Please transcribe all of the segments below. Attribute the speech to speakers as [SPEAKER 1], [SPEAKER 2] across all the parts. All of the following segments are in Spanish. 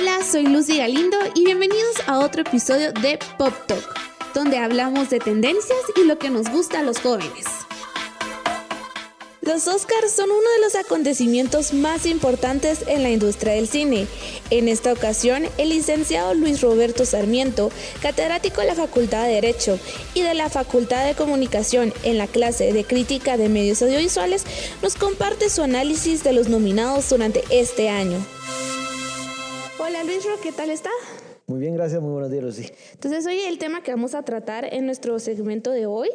[SPEAKER 1] Hola, soy Lucy Galindo y bienvenidos a otro episodio de Pop Talk, donde hablamos de tendencias y lo que nos gusta a los jóvenes. Los Oscars son uno de los acontecimientos más importantes en la industria del cine. En esta ocasión, el licenciado Luis Roberto Sarmiento, catedrático de la Facultad de Derecho y de la Facultad de Comunicación en la clase de Crítica de Medios Audiovisuales, nos comparte su análisis de los nominados durante este año. Hola Luis Ro, ¿qué tal está?
[SPEAKER 2] Muy bien, gracias, muy buenos días, Lucy.
[SPEAKER 1] Entonces, hoy el tema que vamos a tratar en nuestro segmento de hoy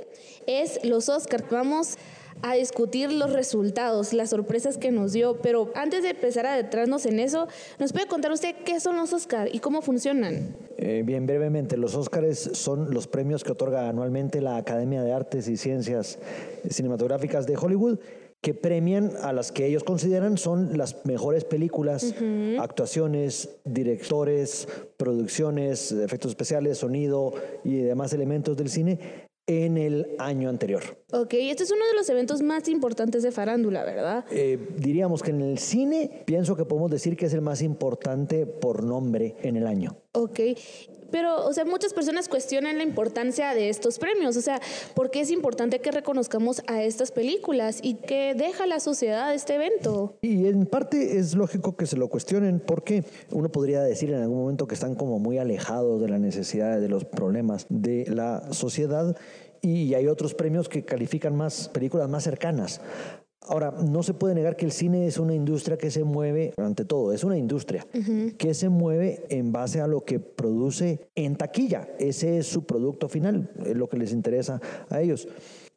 [SPEAKER 1] es los Oscars. Vamos a discutir los resultados, las sorpresas que nos dio, pero antes de empezar a adentrarnos en eso, ¿nos puede contar usted qué son los Oscars y cómo funcionan?
[SPEAKER 2] Eh, bien, brevemente, los Oscars son los premios que otorga anualmente la Academia de Artes y Ciencias Cinematográficas de Hollywood que premian a las que ellos consideran son las mejores películas, actuaciones, directores, producciones, efectos especiales, sonido y demás elementos del cine en el año anterior.
[SPEAKER 1] Ok, este es uno de los eventos más importantes de farándula, ¿verdad?
[SPEAKER 2] Eh, diríamos que en el cine pienso que podemos decir que es el más importante por nombre en el año.
[SPEAKER 1] Ok, pero, o sea, muchas personas cuestionan la importancia de estos premios, o sea, ¿por qué es importante que reconozcamos a estas películas y que deja la sociedad este evento?
[SPEAKER 2] Y en parte es lógico que se lo cuestionen porque uno podría decir en algún momento que están como muy alejados de la necesidad de los problemas de la sociedad y hay otros premios que califican más películas más cercanas. Ahora, no se puede negar que el cine es una industria que se mueve, ante todo, es una industria que se mueve en base a lo que produce en taquilla. Ese es su producto final, es lo que les interesa a ellos.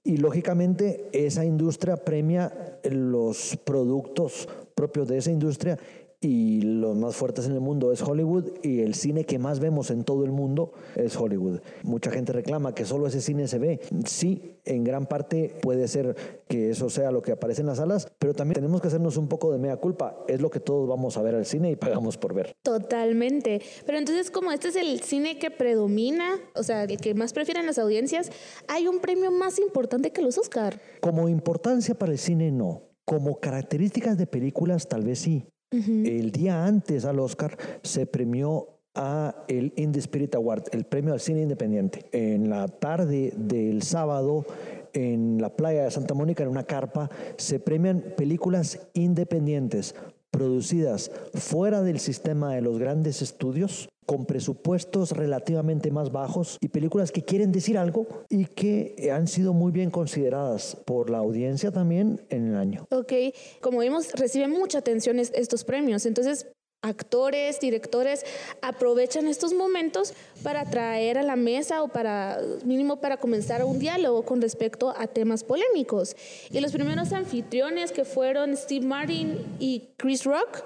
[SPEAKER 2] Y lógicamente esa industria premia los productos propios de esa industria y los más fuertes en el mundo es Hollywood y el cine que más vemos en todo el mundo es Hollywood. Mucha gente reclama que solo ese cine se ve. Sí, en gran parte puede ser que eso sea lo que aparece en las salas, pero también tenemos que hacernos un poco de mea culpa. Es lo que todos vamos a ver al cine y pagamos por ver.
[SPEAKER 1] Totalmente. Pero entonces, como este es el cine que predomina, o sea, el que más prefieren las audiencias, hay un premio más importante que los Oscar.
[SPEAKER 2] Como importancia para el cine, no. Como características de películas, tal vez sí. El día antes al Oscar se premió a el Indie Spirit Award, el premio al cine independiente. En la tarde del sábado, en la playa de Santa Mónica, en una carpa, se premian películas independientes producidas fuera del sistema de los grandes estudios, con presupuestos relativamente más bajos y películas que quieren decir algo y que han sido muy bien consideradas por la audiencia también en el año.
[SPEAKER 1] Ok, como vimos, reciben mucha atención estos premios, entonces actores, directores aprovechan estos momentos para traer a la mesa o para mínimo para comenzar un diálogo con respecto a temas polémicos. Y los primeros anfitriones que fueron Steve Martin y Chris Rock,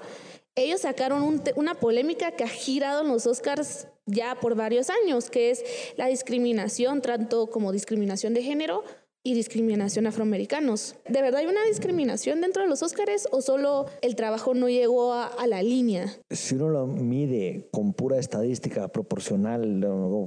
[SPEAKER 1] ellos sacaron una polémica que ha girado en los Oscars ya por varios años, que es la discriminación, tanto como discriminación de género y discriminación afroamericanos. ¿De verdad hay una discriminación dentro de los Óscares o solo el trabajo no llegó a, la línea?
[SPEAKER 2] Si uno lo mide con pura estadística proporcional,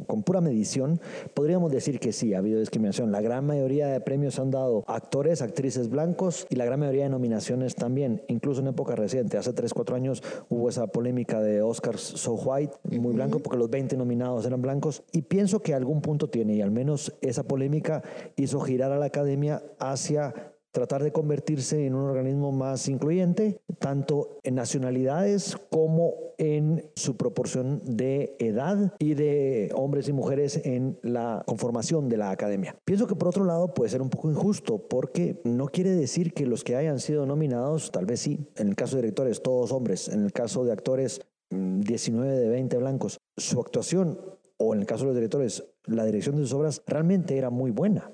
[SPEAKER 2] con pura medición, podríamos decir que sí, ha habido discriminación. La gran mayoría de premios han dado actores, actrices blancos y la gran mayoría de nominaciones también, incluso en época reciente. Hace 3, 4 años hubo esa polémica de Oscars So White, muy blanco, porque los 20 nominados eran blancos. Y pienso que algún punto tiene, y al menos esa polémica hizo girar a la academia hacia tratar de convertirse en un organismo más incluyente, tanto en nacionalidades como en su proporción de edad y de hombres y mujeres en la conformación de la academia. Pienso que por otro lado puede ser un poco injusto porque no quiere decir que los que hayan sido nominados, tal vez sí, en el caso de directores, todos hombres, en el caso de actores, 19 mm, de 20 blancos, su actuación o en el caso de los directores, la dirección de sus obras realmente era muy buena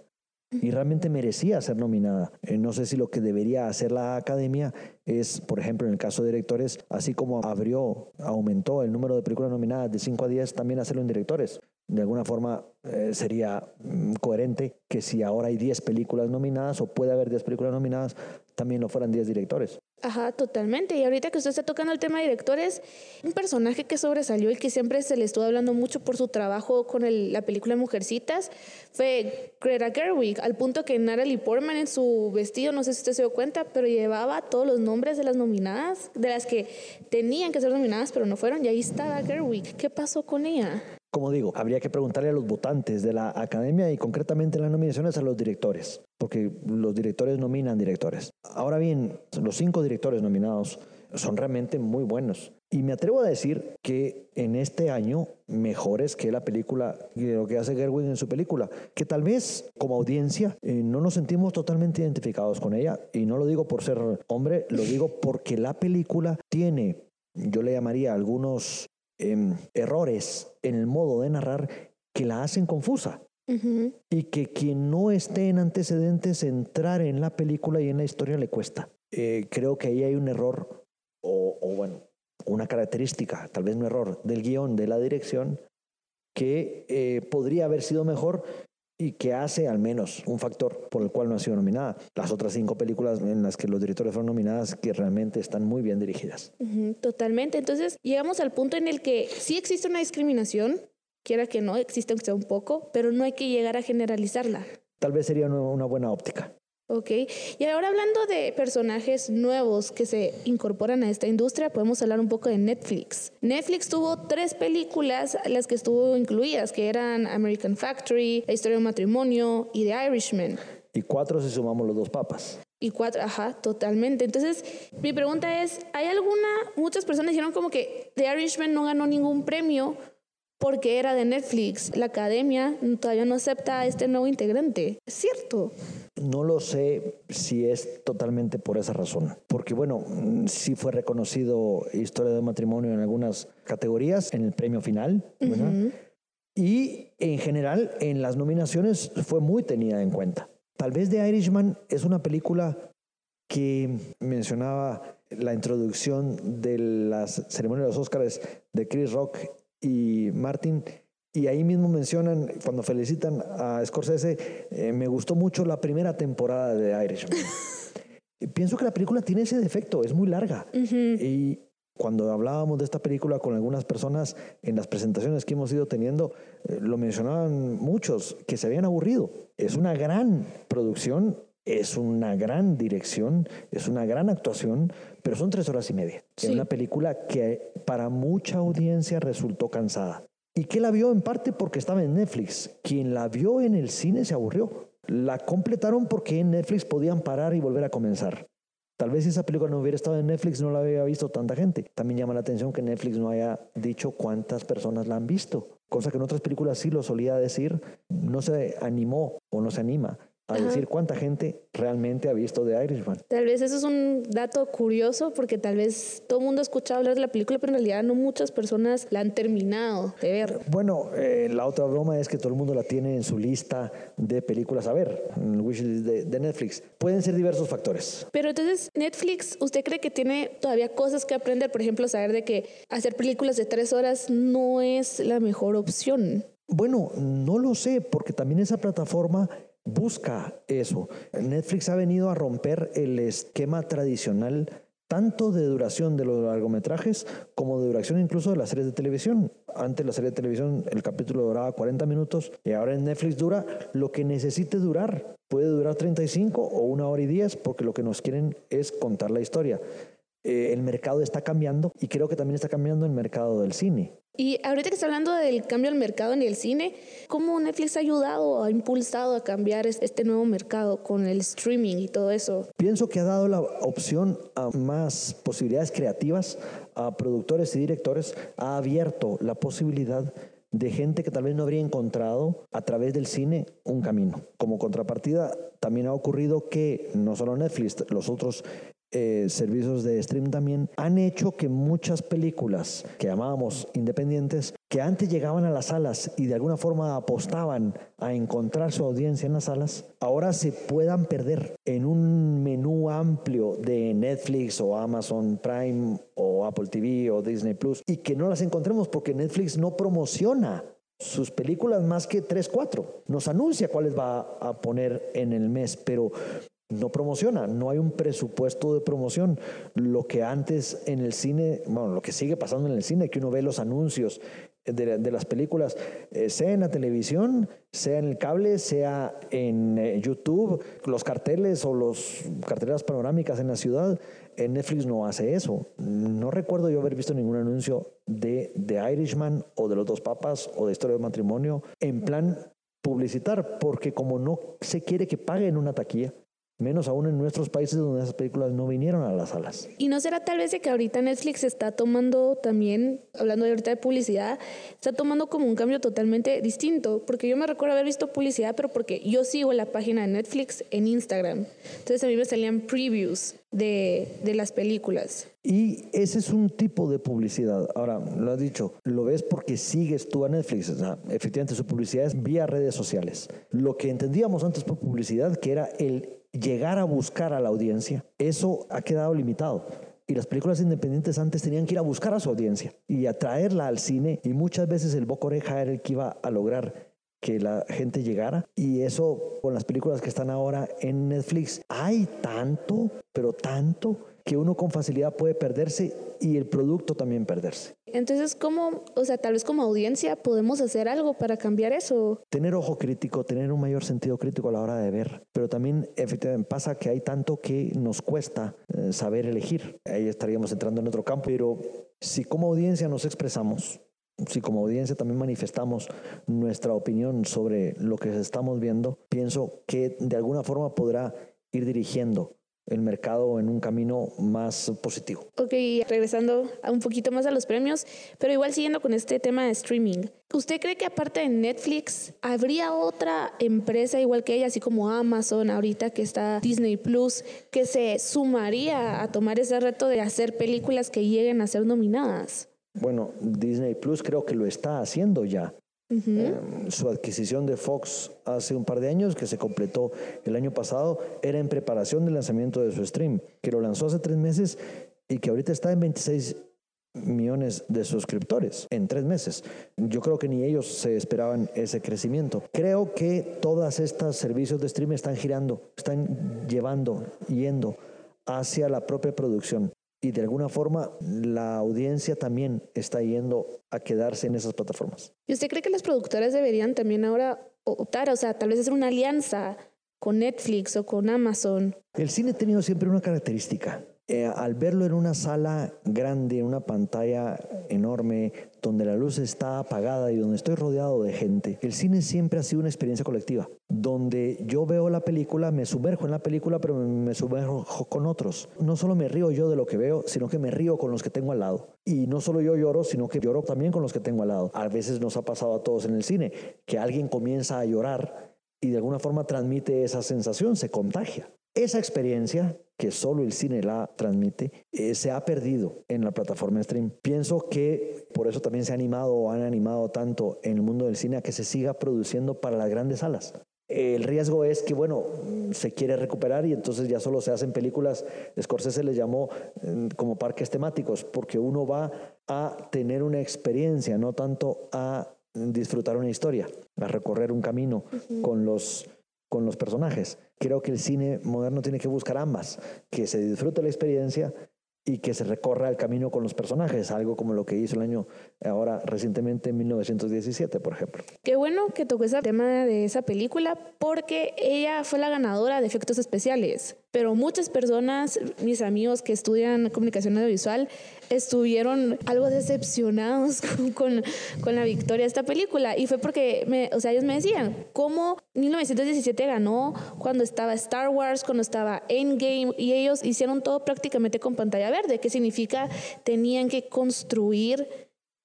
[SPEAKER 2] y realmente merecía ser nominada. Eh, no sé si lo que debería hacer la academia es, por ejemplo, en el caso de directores, así como abrió, aumentó el número de películas nominadas de 5 a 10, también hacerlo en directores. De alguna forma eh, sería mm, coherente que si ahora hay 10 películas nominadas o puede haber 10 películas nominadas, también lo fueran 10 directores.
[SPEAKER 1] Ajá, totalmente. Y ahorita que usted está tocando el tema de directores, un personaje que sobresalió y que siempre se le estuvo hablando mucho por su trabajo con el, la película Mujercitas fue Greta Gerwig, al punto que Natalie Portman en su vestido, no sé si usted se dio cuenta, pero llevaba todos los nombres de las nominadas, de las que tenían que ser nominadas, pero no fueron, y ahí estaba Gerwig. ¿Qué pasó con ella?
[SPEAKER 2] Como digo, habría que preguntarle a los votantes de la academia y concretamente las nominaciones a los directores, porque los directores nominan directores. Ahora bien, los cinco directores nominados son realmente muy buenos. Y me atrevo a decir que en este año mejores que la película, lo que hace Gerwin en su película, que tal vez como audiencia eh, no nos sentimos totalmente identificados con ella. Y no lo digo por ser hombre, lo digo porque la película tiene, yo le llamaría algunos Em, errores en el modo de narrar que la hacen confusa. Y que quien no esté en antecedentes, entrar en la película y en la historia le cuesta. Eh, creo que ahí hay un error, o, o, bueno, una característica, tal vez un error del guion, de la dirección, que eh, podría haber sido mejor y que hace al menos un factor por el cual no ha sido nominada. Las otras cinco películas en las que los directores fueron nominadas que realmente están muy bien dirigidas.
[SPEAKER 1] totalmente. Entonces llegamos al punto en el que sí existe una discriminación, quiera que no, existe aunque sea un poco, pero no hay que llegar a generalizarla.
[SPEAKER 2] Tal vez sería una buena óptica.
[SPEAKER 1] Ok, y ahora hablando de personajes nuevos que se incorporan a esta industria, podemos hablar un poco de Netflix. Netflix tuvo tres películas, las que estuvo incluidas, que eran American Factory, La historia de un matrimonio y The Irishman.
[SPEAKER 2] Y cuatro si sumamos los dos papas.
[SPEAKER 1] Y cuatro, ajá, totalmente. Entonces, mi pregunta es, ¿hay alguna, muchas personas dijeron como que The Irishman no ganó ningún premio porque era de Netflix. La academia todavía no acepta a este nuevo integrante. ¿Es cierto?
[SPEAKER 2] No lo sé si es totalmente por esa razón, porque bueno, sí fue reconocido historia de matrimonio en algunas categorías en el premio final, y en general en las nominaciones fue muy tenida en cuenta. Tal vez The Irishman es una película que mencionaba la introducción de las ceremonias de los Óscares de Chris Rock y Martin. Y ahí mismo mencionan, cuando felicitan a Scorsese, eh, me gustó mucho la primera temporada de Irishman. Pienso que la película tiene ese defecto, es muy larga. Y cuando hablábamos de esta película con algunas personas en las presentaciones que hemos ido teniendo, eh, lo mencionaban muchos, que se habían aburrido. Es una gran producción, es una gran dirección, es una gran actuación, pero son tres horas y media. Es una película que para mucha audiencia resultó cansada. ¿Y que la vio en parte porque estaba en Netflix? Quien la vio en el cine se aburrió. La completaron porque en Netflix podían parar y volver a comenzar. Tal vez si esa película no hubiera estado en Netflix no la había visto tanta gente. También llama la atención que Netflix no haya dicho cuántas personas la han visto, cosa que en otras películas sí lo solía decir. No se animó o no se anima a decir cuánta gente realmente ha visto The Irishman.
[SPEAKER 1] Tal vez eso es un dato curioso porque tal vez todo el mundo ha escuchado hablar de la película, pero en realidad no muchas personas la han terminado de ver.
[SPEAKER 2] Bueno, eh, la otra broma es que todo el mundo la tiene en su lista de películas a ver, en el wishlist de, de Netflix. Pueden ser diversos factores.
[SPEAKER 1] Pero entonces, Netflix, ¿usted cree que tiene todavía cosas que aprender? Por ejemplo, saber de que hacer películas de tres horas no es la mejor opción.
[SPEAKER 2] Bueno, no lo sé, porque también esa plataforma busca eso. Netflix ha venido a romper el esquema tradicional tanto de duración de los largometrajes como de duración incluso de las series de televisión. Antes la serie de televisión el capítulo duraba 40 minutos y ahora en Netflix dura lo que necesite durar. Puede durar 35 o una hora y 10 porque lo que nos quieren es contar la historia. Eh, el mercado está cambiando y creo que también está cambiando el mercado del cine.
[SPEAKER 1] Y ahorita que está hablando del cambio del mercado en el cine, ¿cómo Netflix ha ayudado o ha impulsado a cambiar este nuevo mercado con el streaming y todo eso?
[SPEAKER 2] Pienso que ha dado la opción a más posibilidades creativas a productores y directores, ha abierto la posibilidad de gente que tal vez no habría encontrado a través del cine un camino. Como contrapartida, también ha ocurrido que no solo Netflix, los otros eh, servicios de stream también han hecho que muchas películas que llamábamos independientes, que antes llegaban a las salas y de alguna forma apostaban a encontrar su audiencia en las salas, ahora se puedan perder en un menú amplio de Netflix o Amazon Prime o Apple TV o Disney Plus y que no las encontremos porque Netflix no promociona sus películas más que 3, 4. Nos anuncia cuáles va a poner en el mes, pero no promociona, no hay un presupuesto de promoción. Lo que antes en el cine, bueno, lo que sigue pasando en el cine, que uno ve los anuncios de, las películas, eh, sea en la televisión, sea en el cable, sea en eh, YouTube, los carteles o los carteleras panorámicas en la ciudad, en Netflix no hace eso. No recuerdo yo haber visto ningún anuncio de The Irishman o de Los Dos Papas o de Historia de Matrimonio en plan publicitar, porque como no se quiere que paguen una taquilla, menos aún en nuestros países donde esas películas no vinieron a las salas.
[SPEAKER 1] Y no será tal vez de que ahorita Netflix está tomando también, hablando de ahorita de publicidad, está tomando como un cambio totalmente distinto, porque yo me recuerdo haber visto publicidad, pero porque yo sigo la página de Netflix en Instagram, entonces a mí me salían previews de, de las películas.
[SPEAKER 2] Y ese es un tipo de publicidad. Ahora, lo has dicho, lo ves porque sigues tú a Netflix. efectivamente, su publicidad es vía redes sociales. Lo que entendíamos antes por publicidad, que era el llegar a buscar a la audiencia, eso ha quedado limitado. Y las películas independientes antes tenían que ir a buscar a su audiencia y atraerla al cine. Y muchas veces el boca oreja era el que iba a lograr que la gente llegara. Y eso con las películas que están ahora en Netflix, hay tanto, pero tanto que uno con facilidad puede perderse y el producto también perderse.
[SPEAKER 1] Entonces, ¿cómo, o sea, tal vez como audiencia podemos hacer algo para cambiar eso?
[SPEAKER 2] Tener ojo crítico, tener un mayor sentido crítico a la hora de ver, pero también efectivamente pasa que hay tanto que nos cuesta eh, saber elegir. Ahí estaríamos entrando en otro campo, pero si como audiencia nos expresamos, si como audiencia también manifestamos nuestra opinión sobre lo que estamos viendo, pienso que de alguna forma podrá ir dirigiendo el mercado en un camino más positivo.
[SPEAKER 1] Ok, regresando un poquito más a los premios, pero igual siguiendo con este tema de streaming. ¿Usted cree que aparte de Netflix, habría otra empresa igual que ella, así como Amazon ahorita que está Disney Plus, que se sumaría a tomar ese reto de hacer películas que lleguen a ser nominadas?
[SPEAKER 2] Bueno, Disney Plus creo que lo está haciendo ya. Em, su adquisición de Fox hace un par de años, que se completó el año pasado, era en preparación del lanzamiento de su stream, que lo lanzó hace tres meses y que ahorita está en 26 millones de suscriptores en tres meses. Yo creo que ni ellos se esperaban ese crecimiento. Creo que todas estas servicios de stream están girando, están llevando, yendo hacia la propia producción y de alguna forma la audiencia también está yendo a quedarse en esas plataformas.
[SPEAKER 1] ¿Y usted cree que las productoras deberían también ahora optar, o sea, tal vez hacer una alianza con Netflix o con Amazon?
[SPEAKER 2] El cine ha tenido siempre una característica eh, al verlo en una sala grande, en una pantalla enorme, donde la luz está apagada y donde estoy rodeado de gente, el cine siempre ha sido una experiencia colectiva, donde yo veo la película, me sumerjo en la película, pero me sumerjo con otros. No solo me río yo de lo que veo, sino que me río con los que tengo al lado. Y no solo yo lloro, sino que lloro también con los que tengo al lado. A veces nos ha pasado a todos en el cine, que alguien comienza a llorar y de alguna forma transmite esa sensación, se contagia. Esa experiencia que solo el cine la transmite, eh, se ha perdido en la plataforma stream. Pienso que por eso también se ha animado o han animado tanto en el mundo del cine a que se siga produciendo para las grandes salas. El riesgo es que, bueno, se quiere recuperar y entonces ya solo se hacen películas, Scorsese le llamó mm, como parques temáticos, porque uno va a tener una experiencia, no tanto a disfrutar una historia, a recorrer un camino con los con los personajes. Creo que el cine moderno tiene que buscar ambas, que se disfrute la experiencia y que se recorra el camino con los personajes, algo como lo que hizo el año ahora recientemente en 1917, por ejemplo.
[SPEAKER 1] Qué bueno que tocó ese tema de esa película porque ella fue la ganadora de efectos especiales pero muchas personas, mis amigos que estudian comunicación audiovisual, estuvieron algo decepcionados con, con, la victoria de esta película. Y fue porque, me, o sea, ellos me decían, ¿cómo 1917 ganó cuando estaba Star Wars, cuando estaba Endgame? Y ellos hicieron todo prácticamente con pantalla verde. ¿Qué significa? Tenían que construir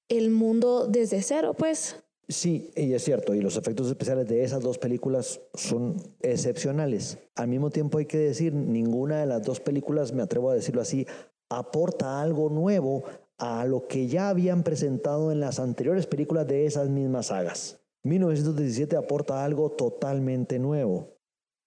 [SPEAKER 1] el mundo desde cero, pues.
[SPEAKER 2] Sí, y es cierto, y los efectos especiales de esas dos películas son excepcionales. Al mismo tiempo hay que decir, ninguna de las dos películas, me atrevo a decirlo así, aporta algo nuevo a lo que ya habían presentado en las anteriores películas de esas mismas sagas. 1917 aporta algo totalmente nuevo,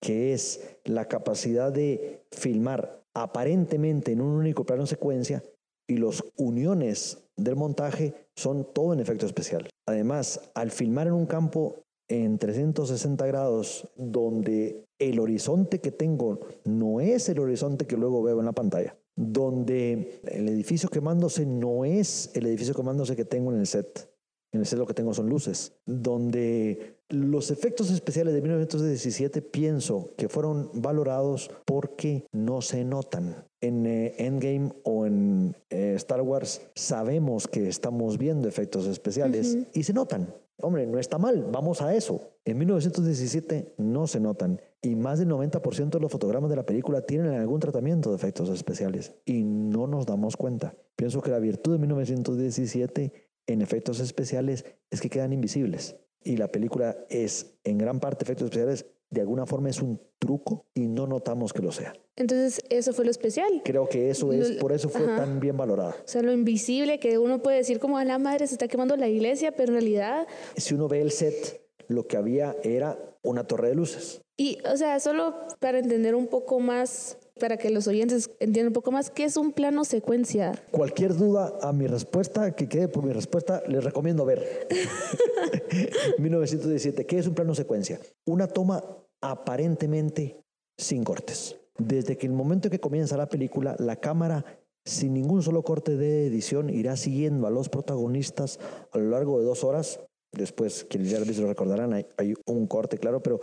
[SPEAKER 2] que es la capacidad de filmar aparentemente en un único plano secuencia y los uniones del montaje son todo en efecto especial. Además, al filmar en un campo en 360 grados donde el horizonte que tengo no es el horizonte que luego veo en la pantalla, donde el edificio quemándose no es el edificio quemándose que tengo en el set. En el set lo que tengo son luces, donde los efectos especiales de 1917 pienso que fueron valorados porque no se notan. En eh, Endgame o en eh, Star Wars sabemos que estamos viendo efectos especiales y se notan. Hombre, no está mal, vamos a eso. En 1917 no se notan y más del 90% de los fotogramas de la película tienen algún tratamiento de efectos especiales y no nos damos cuenta. Pienso que la virtud de 1917 en efectos especiales es que quedan invisibles y la película es en gran parte efectos especiales, de alguna forma es un truco y no notamos que lo sea.
[SPEAKER 1] Entonces, eso fue lo especial.
[SPEAKER 2] Creo que eso es, por eso fue tan bien valorado.
[SPEAKER 1] O sea, lo invisible que uno puede decir como a la madre se está quemando la iglesia, pero en realidad...
[SPEAKER 2] Si uno ve el set, lo que había era una torre de luces.
[SPEAKER 1] Y, o sea, solo para entender un poco más para que los oyentes entiendan un poco más, ¿qué es un plano secuencia?
[SPEAKER 2] Cualquier duda a mi respuesta, que quede por mi respuesta, les recomiendo ver. 1917, ¿qué es un plano secuencia? Una toma aparentemente sin cortes. Desde que el momento en que comienza la película, la cámara sin ningún solo corte de edición irá siguiendo a los protagonistas a lo largo de dos horas Después, quienes ya lo recordarán, hay, hay, un corte, claro, pero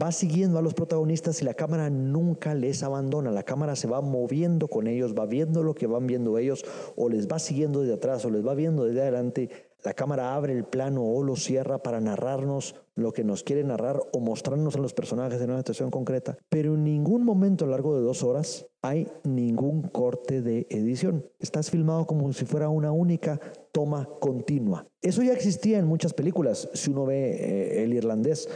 [SPEAKER 2] va siguiendo a los protagonistas y la cámara nunca les abandona. La cámara se va moviendo con ellos, va viendo lo que van viendo ellos, o les va siguiendo desde atrás, o les va viendo desde adelante. La cámara abre el plano o lo cierra para narrarnos lo que nos quiere narrar o mostrarnos a los personajes en una situación concreta. Pero en ningún momento a lo largo de dos horas hay ningún corte de edición. Estás filmado como si fuera una única toma continua. Eso ya existía en muchas películas. Si uno ve eh, el irlandés,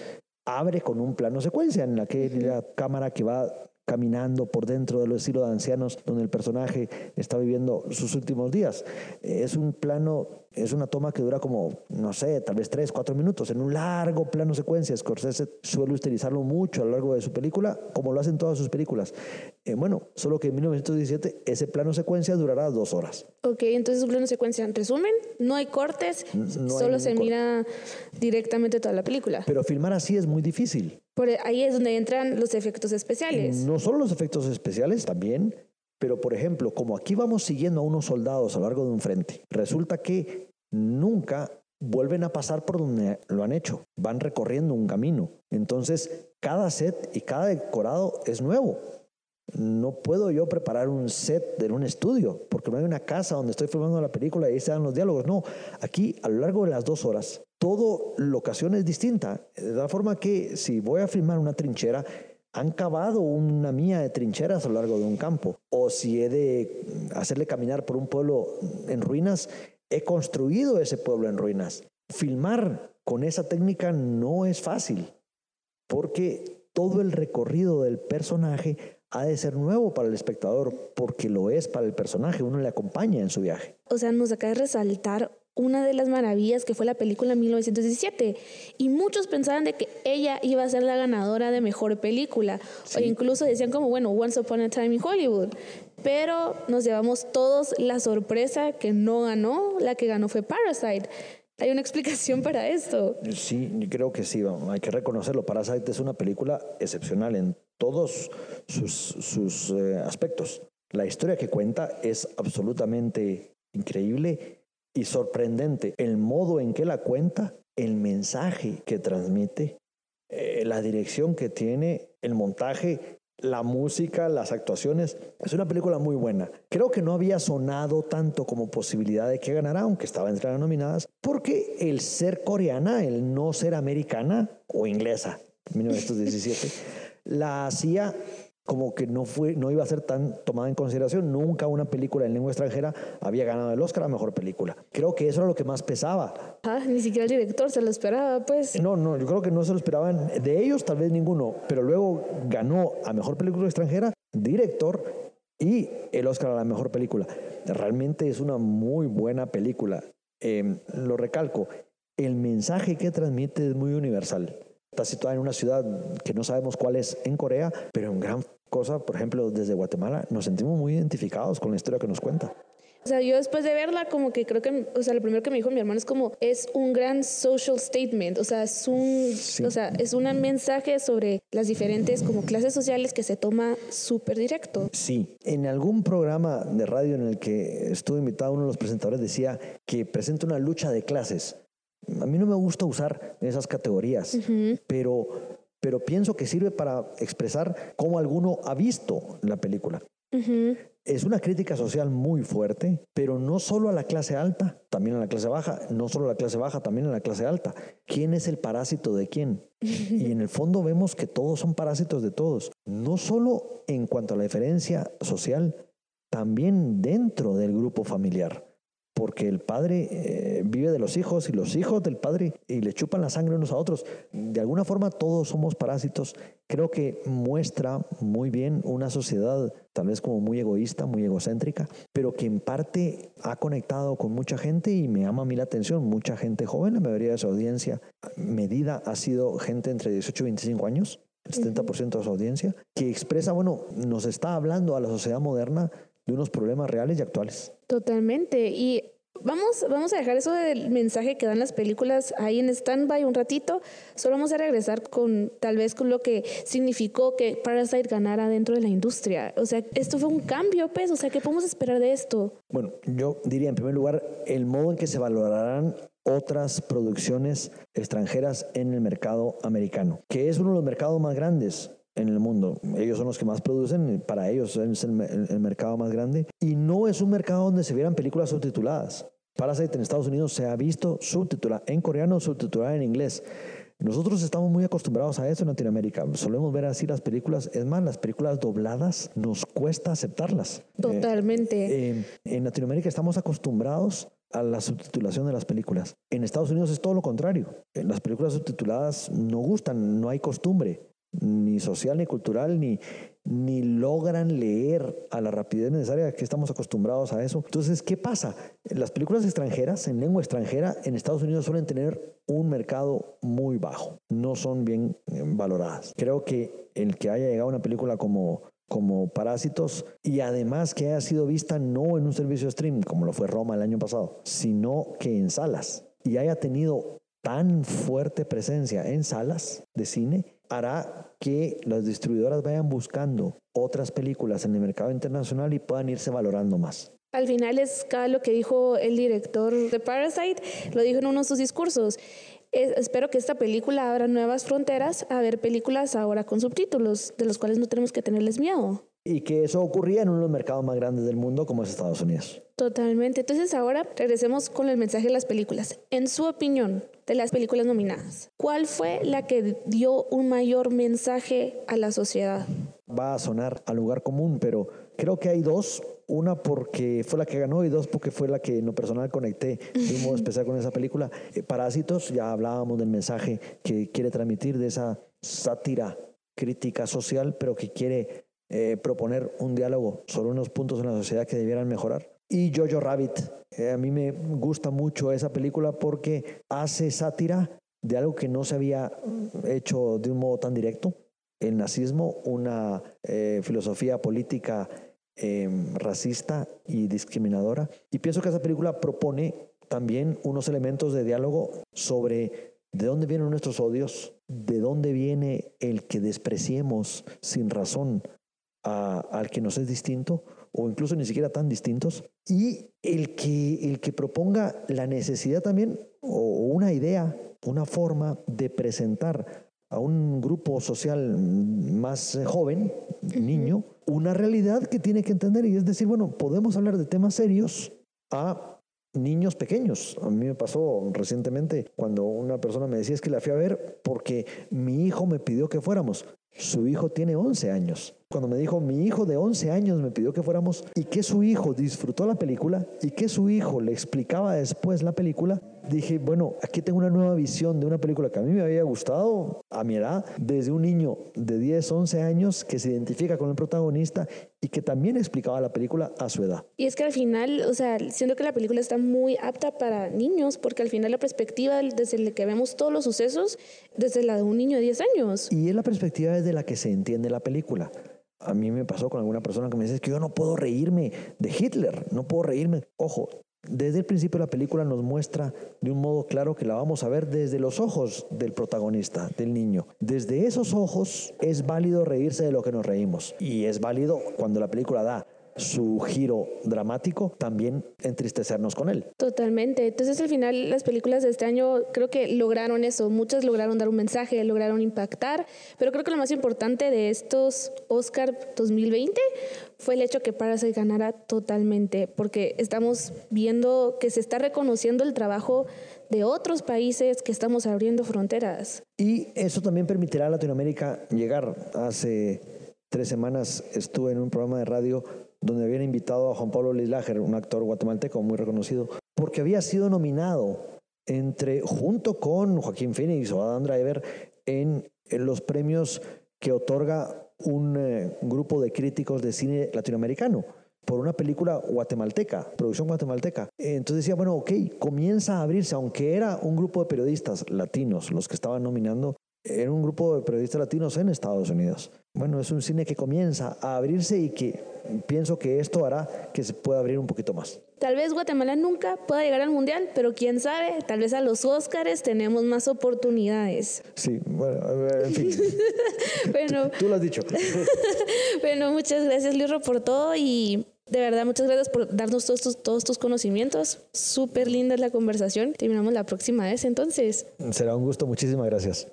[SPEAKER 2] abre con un plano secuencia en la que la cámara que va caminando por dentro del estilo de ancianos donde el personaje está viviendo sus últimos días. Es un plano es una toma que dura como, no sé, tal vez tres, cuatro minutos, en un largo plano secuencia. Scorsese suele utilizarlo mucho a lo largo de su película, como lo hacen todas sus películas. Eh, bueno, solo que en 1917 ese plano secuencia durará dos horas.
[SPEAKER 1] Ok, entonces un plano secuencia, en resumen, no hay cortes, solo se mira directamente toda la película.
[SPEAKER 2] Pero filmar así es muy difícil.
[SPEAKER 1] Por ahí es donde entran los efectos especiales.
[SPEAKER 2] No solo los efectos especiales, también pero, por ejemplo, como aquí vamos siguiendo a unos soldados a lo largo de un frente, resulta que nunca vuelven a pasar por donde lo han hecho, van recorriendo un camino. Entonces, cada set y cada decorado es nuevo. No puedo yo preparar un set en un estudio, porque no hay una casa donde estoy filmando la película y ahí se dan los diálogos. No, aquí a lo largo de las dos horas, todo locación es distinta. De tal forma que si voy a filmar una trinchera, han cavado una mía de trincheras a lo largo de un campo. O si he de hacerle caminar por un pueblo en ruinas, he construido ese pueblo en ruinas. Filmar con esa técnica no es fácil, porque todo el recorrido del personaje ha de ser nuevo para el espectador, porque lo es para el personaje, uno le acompaña en su viaje.
[SPEAKER 1] O sea, nos acaba de resaltar una de las maravillas que fue la película 1917 y muchos pensaban de que ella iba a ser la ganadora de mejor película. O incluso decían como bueno Once Upon a Time in Hollywood. Pero nos llevamos todos la sorpresa que no ganó la que ganó fue Parasite. Hay una explicación para esto.
[SPEAKER 2] Sí creo que sí hay que reconocerlo. Parasite es una película excepcional en todos sus, sus eh, aspectos. La historia que cuenta es absolutamente increíble y sorprendente el modo en que la cuenta, el mensaje que transmite, eh, la dirección que tiene, el montaje, la música, las actuaciones. Es una película muy buena. Creo que no había sonado tanto como posibilidad de que ganara, aunque estaba entre las nominadas, porque el ser coreana, el no ser americana o inglesa, 1917, la hacía como que no, fue, no iba a ser tan tomada en consideración. Nunca una película en lengua extranjera había ganado el Oscar a Mejor Película. Creo que eso era lo que más pesaba.
[SPEAKER 1] Ah, ni siquiera el director se lo esperaba, pues.
[SPEAKER 2] No, no, yo creo que no se lo esperaban. De ellos tal vez ninguno, pero luego ganó a Mejor Película extranjera, director y el Oscar a la Mejor Película. Realmente es una muy buena película. Em, lo recalco, el mensaje que transmite es muy universal. Está situada en una ciudad que no sabemos cuál es en Corea, pero en gran cosa, por ejemplo, desde Guatemala, nos sentimos muy identificados con la historia que nos cuenta.
[SPEAKER 1] O sea, yo después de verla, como que creo que, o sea, lo primero que me dijo mi hermano es como, es un gran social statement, o sea, es un, o sea, es un mensaje sobre las diferentes como clases sociales que se toma súper directo.
[SPEAKER 2] Sí, en algún programa de radio en el que estuve invitado, uno de los presentadores decía que presenta una lucha de clases. A mí no me gusta usar esas categorías, pero, pero pienso que sirve para expresar cómo alguno ha visto la película. Es una crítica social muy fuerte, pero no solo a la clase alta, también a la clase baja, no solo a la clase baja, también a la clase alta. ¿Quién es el parásito de quién? Y en el fondo vemos que todos son parásitos de todos, no solo en cuanto a la diferencia social, también dentro del grupo familiar porque el padre eh, vive de los hijos y los hijos del padre y le chupan la sangre unos a otros. De alguna forma todos somos parásitos. Creo que muestra muy bien una sociedad tal vez como muy egoísta, muy egocéntrica, pero que en parte ha conectado con mucha gente y me llama a mí la atención, mucha gente joven, la mayoría de su audiencia medida ha sido gente entre 18 y 25 años, el 70% de su audiencia, que expresa, bueno, nos está hablando a la sociedad moderna de unos problemas reales y actuales.
[SPEAKER 1] Totalmente. Y vamos, vamos a dejar eso del mensaje que dan las películas ahí en stand-by un ratito. Solo vamos a regresar con tal vez con lo que significó que Parasite ganara dentro de la industria. O sea, esto fue un cambio, pues. O sea, ¿qué podemos esperar de esto?
[SPEAKER 2] Bueno, yo diría en primer lugar el modo en que se valorarán otras producciones extranjeras en el mercado americano, que es uno de los mercados más grandes en el mundo. Ellos son los que más producen, para ellos es el, mercado más grande. Y no es un mercado donde se vieran películas subtituladas. Parasite en Estados Unidos se ha visto subtitulada en coreano, subtitulada en inglés. Nosotros estamos muy acostumbrados a eso en Latinoamérica. Solemos ver así las películas. Es más, las películas dobladas nos cuesta aceptarlas.
[SPEAKER 1] Totalmente.
[SPEAKER 2] Eh, en Latinoamérica estamos acostumbrados a la subtitulación de las películas. En Estados Unidos es todo lo contrario. Las películas subtituladas no gustan, no hay costumbre ni social, ni cultural, ni, ni logran leer a la rapidez necesaria que estamos acostumbrados a eso. Entonces, ¿qué pasa? Las películas extranjeras, en lengua extranjera, en Estados Unidos suelen tener un mercado muy bajo, no son bien eh, valoradas. Creo que el que haya llegado a una película como como Parásitos y además que haya sido vista no en un servicio de stream como lo fue Roma el año pasado, sino que en salas y haya tenido tan fuerte presencia en salas de cine, hará que las distribuidoras vayan buscando otras películas en el mercado internacional y puedan irse valorando más.
[SPEAKER 1] Al final es cada lo que dijo el director de Parasite, lo dijo en uno de sus discursos. espero que esta película abra nuevas fronteras a ver películas ahora con subtítulos, de los cuales no tenemos que tenerles miedo.
[SPEAKER 2] Y que eso ocurría en uno de los mercados más grandes del mundo como es Estados Unidos.
[SPEAKER 1] Totalmente. Entonces ahora regresemos con el mensaje de las películas. En su opinión, de las películas nominadas, ¿cuál fue la que dio un mayor mensaje a la sociedad?
[SPEAKER 2] Va a sonar a lugar común, pero creo que hay dos. Una porque fue la que ganó y dos porque fue la que en lo personal conecté de un modo especial con esa película. Eh, Parásitos, ya hablábamos del mensaje que quiere transmitir de esa sátira crítica social, pero que quiere eh, proponer un diálogo sobre unos puntos en la sociedad que debieran mejorar. Y Jojo Rabbit, eh, a mí me gusta mucho esa película porque hace sátira de algo que no se había hecho de un modo tan directo. El nazismo, una eh, filosofía política em, racista y discriminadora. Y pienso que esa película propone también unos elementos de diálogo sobre de dónde vienen nuestros odios, de dónde viene el que despreciemos sin razón al que nos es distinto o incluso ni siquiera tan distintos, y el que, el que proponga la necesidad también o una idea, una forma de presentar a un grupo social más joven, niño, una realidad que tiene que entender y es decir, bueno, podemos hablar de temas serios a niños pequeños. A mí me pasó recientemente cuando una persona me decía es que la fui a ver porque mi hijo me pidió que fuéramos. Su hijo tiene 11 años. Cuando me dijo, mi hijo de 11 años me pidió que fuéramos y que su hijo disfrutó la película y que su hijo le explicaba después la película, dije, bueno, aquí tengo una nueva visión de una película que a mí me había gustado a mi edad, desde un niño de 10, 11 años que se identifica con el protagonista y que también explicaba la película a su edad.
[SPEAKER 1] Y es que al final, o sea, siento que la película está muy apta para niños, porque al final la perspectiva desde la que vemos todos los sucesos, desde la de un niño de 10 años.
[SPEAKER 2] Y es la perspectiva desde la que se entiende la película. A mí me pasó con alguna persona que me dice que yo no puedo reírme de Hitler, no puedo reírme. Ojo, desde el principio la película nos muestra de un modo claro que la vamos a ver desde los ojos del protagonista, del niño. Desde esos ojos es válido reírse de lo que nos reímos. Y es válido cuando la película da su giro dramático, también entristecernos con él.
[SPEAKER 1] Totalmente. Entonces al final las películas de este año creo que lograron eso. Muchas lograron dar un mensaje, lograron impactar, pero creo que lo más importante de estos Oscar 2020 fue el hecho que Parasite ganara totalmente, porque estamos viendo que se está reconociendo el trabajo de otros países que estamos abriendo fronteras.
[SPEAKER 2] Y eso también permitirá a Latinoamérica llegar. Hace tres semanas estuve en un programa de radio donde habían invitado a Juan Pablo Lislager, un actor guatemalteco muy reconocido, porque había sido nominado entre, junto con Joaquín Phoenix o Adam Driver en, los premios que otorga un eh, grupo de críticos de cine latinoamericano por una película guatemalteca, producción guatemalteca. Entonces decía, bueno, ok, comienza a abrirse, aunque era un grupo de periodistas latinos los que estaban nominando, era un grupo de periodistas latinos en Estados Unidos. Bueno, es un cine que comienza a abrirse y que pienso que esto hará que se pueda abrir un poquito más.
[SPEAKER 1] Tal vez Guatemala nunca pueda llegar al Mundial, pero quién sabe, tal vez a los Óscares tenemos más oportunidades.
[SPEAKER 2] Sí, bueno, en fin.
[SPEAKER 1] bueno,
[SPEAKER 2] tú, lo has dicho.
[SPEAKER 1] bueno, muchas gracias, Lirro, por todo y de verdad, muchas gracias por darnos todos tus, todos tus conocimientos. Súper linda la conversación. Terminamos la próxima vez entonces.
[SPEAKER 2] Será un gusto. Muchísimas gracias.